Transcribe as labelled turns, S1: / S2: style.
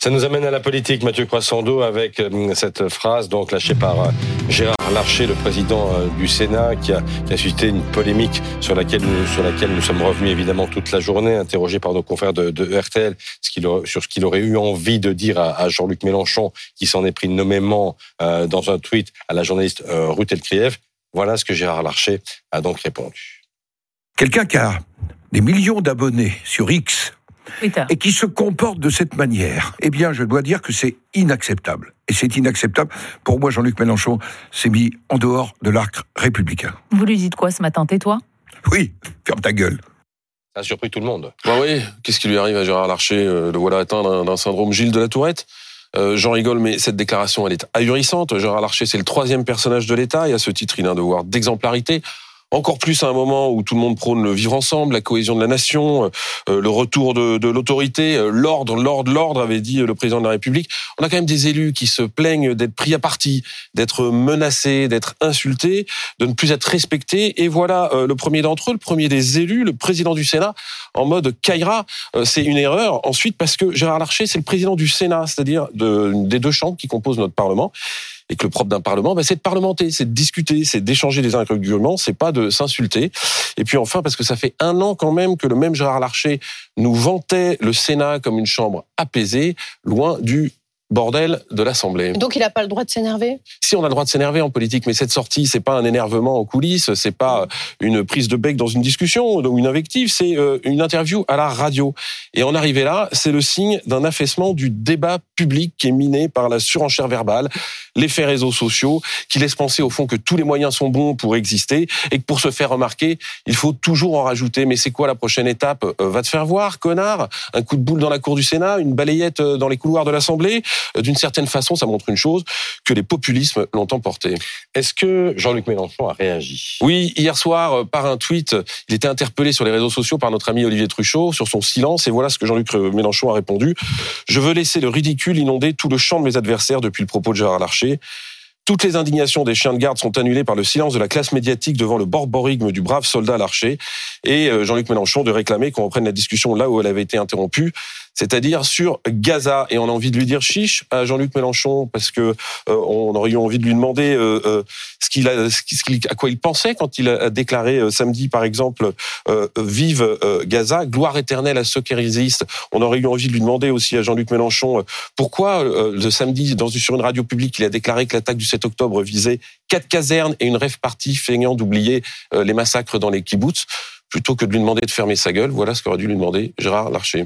S1: Ça nous amène à la politique, Mathieu Croissando, avec euh, cette phrase donc lâchée par euh, Gérard Larcher, le président euh, du Sénat, qui a, qui a suscité une polémique sur laquelle, nous, sur laquelle nous sommes revenus évidemment toute la journée, interrogés par nos confrères de, de RTL sur ce qu'il aurait eu envie de dire à, à Jean-Luc Mélenchon, qui s'en est pris nommément euh, dans un tweet à la journaliste Ruth Elkrieff. Voilà ce que Gérard Larcher a donc répondu.
S2: Quelqu'un qui a des millions d'abonnés sur X. et qui se comporte de cette manière, eh bien, je dois dire que c'est inacceptable. Et c'est inacceptable. Pour moi, Jean-Luc Mélenchon s'est mis en dehors de l'arc républicain.
S3: Vous lui dites quoi ce matin? Tais-toi
S2: Oui, ferme ta gueule.
S1: Ça a surpris tout le monde.
S4: Bah oui, qu'est-ce qui lui arrive à Gérard Larcher euh, Le voilà atteint d'un d'un syndrome Gilles de la Tourette? Euh, J'en rigole, mais cette déclaration, elle est ahurissante. Gérard Larcher, c'est le troisième personnage de l'État, et à ce titre, il a un devoir d'exemplarité. Encore plus à un moment où tout le monde prône le vivre ensemble, la cohésion de la nation, euh, le retour de, de l'autorité, euh, l'ordre, l'ordre, l'ordre, avait dit le président de la République. On a quand même des élus qui se plaignent d'être pris à partie, d'être menacés, d'être insultés, de ne plus être respectés. Et voilà euh, le premier d'entre eux, le premier des élus, le président du Sénat, en mode Kaira. Euh, c'est une erreur. Ensuite, parce que Gérard Larcher, c'est le président du Sénat, c'est-à-dire de, des deux chambres qui composent notre Parlement. Et que le propre d'un parlement, bah, c'est de parlementer, c'est de discuter, c'est d'échanger des arguments, c'est pas de s'insulter. Et puis enfin, parce que ça fait un an quand même que le même Gérard Larcher nous vantait le Sénat comme une chambre apaisée, loin du bordel de l'Assemblée.
S5: Donc il n'a pas le droit de s'énerver?
S4: Si on a le droit de s'énerver en politique, mais cette sortie, c'est pas un énervement en coulisses, c'est pas une prise de bec dans une discussion ou une invective, c'est euh, une interview à la radio. Et en arriver là, c'est le signe d'un affaissement du débat public qui est miné par la surenchère verbale, l'effet réseaux sociaux, qui laisse penser au fond que tous les moyens sont bons pour exister et que pour se faire remarquer, il faut toujours en rajouter. Mais c'est quoi la prochaine étape? Euh, Va te faire voir, connard Un coup de boule dans la cour du Sénat, une balayette euh, dans les couloirs de l'Assemblée Euh, D'une certaine façon, ça montre une chose, que les populismes l'ont emporté.
S1: Est-ce que Jean-Luc Mélenchon a réagi?
S4: Oui, hier soir, euh, par un tweet, il était interpellé sur les réseaux sociaux par notre ami Olivier Truchot sur son silence. Et voilà ce que Jean-Luc euh, Mélenchon a répondu. Je veux laisser le ridicule inonder tout le champ de mes adversaires depuis le propos de Gérard Larcher. Toutes les indignations des chiens de garde sont annulées par le silence de la classe médiatique devant le borborigme du brave soldat Larcher. Et euh, Jean-Luc Mélenchon de réclamer qu'on reprenne la discussion là où elle avait été interrompue, c'est-à-dire sur Gaza. Et on a envie de lui dire chiche à Jean-Luc Mélenchon parce que euh, on aurait eu envie de lui demander euh, euh, ce qu'il a, ce qu'il- à quoi il pensait quand il a déclaré euh, samedi, par exemple, euh, vive Gaza, gloire éternelle à ceux qui résistent. On aurait eu envie de lui demander aussi à Jean-Luc Mélenchon pourquoi le samedi, dans, sur une radio publique, il a déclaré que l'attaque du 7 octobre visait quatre casernes et une rêve partie feignant d'oublier les massacres dans les kibbutz. Plutôt que de lui demander de fermer sa gueule, voilà ce qu'aurait dû lui demander Gérard Larcher.